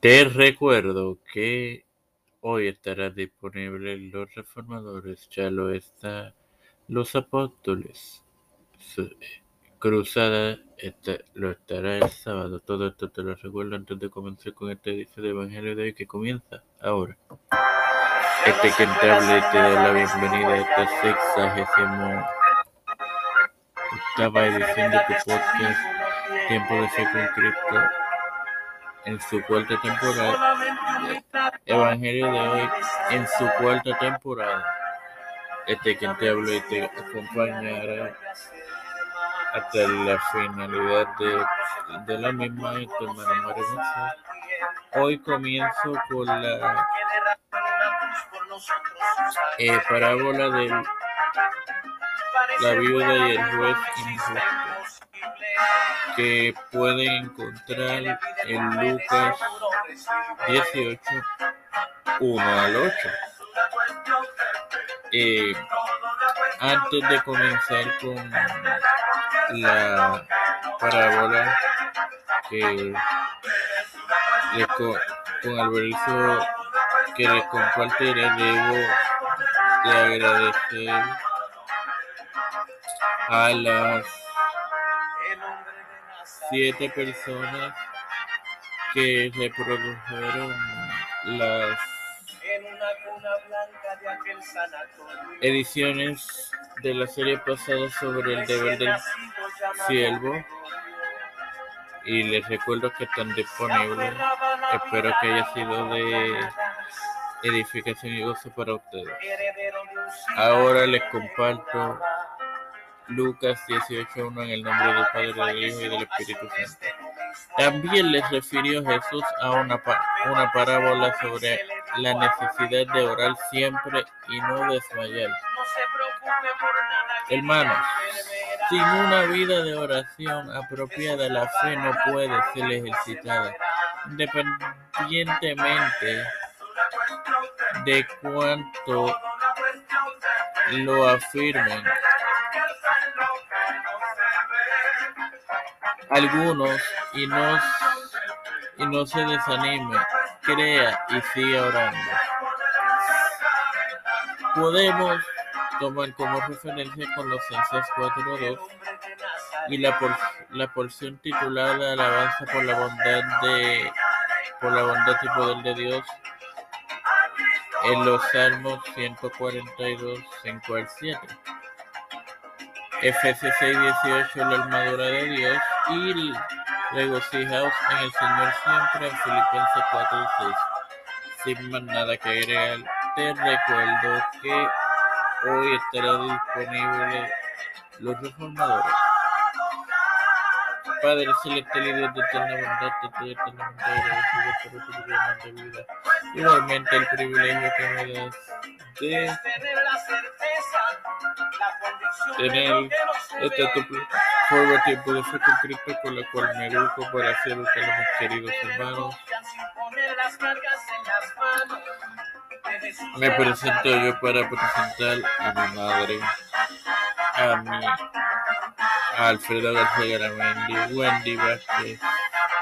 Te recuerdo que hoy estará disponible Los Reformadores, ya lo está Los Apóstoles. Cruzada lo estará el sábado. Todo esto te lo recuerdo antes de comenzar con este edificio de Evangelio de hoy que comienza ahora. Este que te habla y te da la bienvenida a este sexagésimo octava edición de tu podcast Tiempo de ser con Cristo en su cuarta temporada. Evangelio de hoy en su cuarta temporada. Este quien te habla y te acompañará hasta la finalidad de, de la misma Hoy comienzo con la eh, parábola de la viuda y el juez injusto que pueden encontrar en Lucas 18, 1 al 8. Eh, antes de comenzar con la parábola que le, con, el verso que les compartiré, debo de agradecer a las siete personas que reprodujeron las ediciones de la serie pasada sobre el deber del siervo y les recuerdo que están disponibles. Espero que haya sido de edificación y gozo para ustedes. Ahora les comparto Lucas 18.1 en el nombre del Padre, del Hijo y del Espíritu Santo. También les refirió Jesús a una, una parábola sobre la necesidad de orar siempre y no desmayar. Hermanos, sin una vida de oración apropiada, la fe no puede ser ejercitada, independientemente de cuánto lo afirmen. Algunos y no, y no se desanime, crea y siga orando. Podemos tomar como referencia Colosenses 4.2 y la, por, la porción titulada Alabanza por la bondad de por la bondad y poder de Dios en los Salmos 142, 5 al 7. Efesios 6:18 la armadura de Dios y regocijaos en el Señor siempre en Filipenses 4:6. Sin más nada que agregar, te recuerdo que hoy estará disponible los reformadores. Padre celestial y Dios de eterna bondad, te estoy eternamente agradecido por tu gran vida. Igualmente el privilegio que me das de tener este tu fuego fe con Cristo con la cual me educo para hacer a mis queridos hermanos. Me presento yo para presentar a mi madre, a mi a Alfredo García Garamendi, Wendy Vázquez,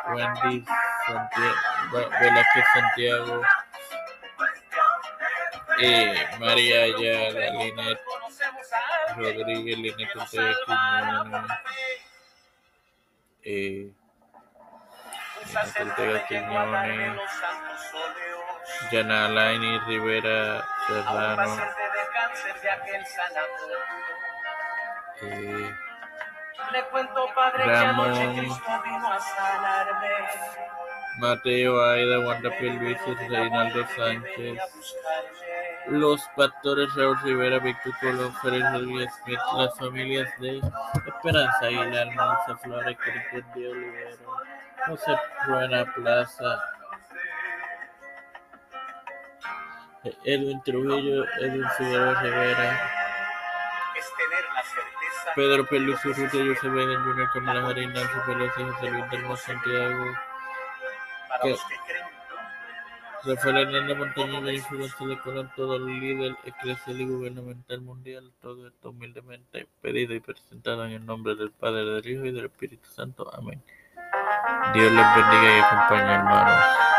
Wendy Santiago, Velázquez Santiago, eh, María Ayala, Linet Rodríguez, Linet Ortega eh, Linet Ortega Quiñones, Yana Alaini Rivera Serrano, eh, Ramón, Mateo, Aida, Wanda Pelvices, Reinaldo Sánchez, los pastores Raúl Rivera, Víctor Colón, Félix Rodríguez Smith, las familias de Esperanza Aguilar, Manza Flores, Cristian de Olivero, José Buena Plaza, Edwin Trujillo, Edwin Figueroa Rivera, Pedro Pelus Urrutia, José Biden Jr., Camila Marín, Nancy Pelosi, José Luis Delmo Santiago, Rafael Hernández Montañez, Jennifer González Colón, todo el líder eclesial y gubernamental mundial, todo esto humildemente pedido y presentado en el nombre del Padre, del Hijo y del Espíritu Santo. Amén. Dios les bendiga y acompañe, hermanos.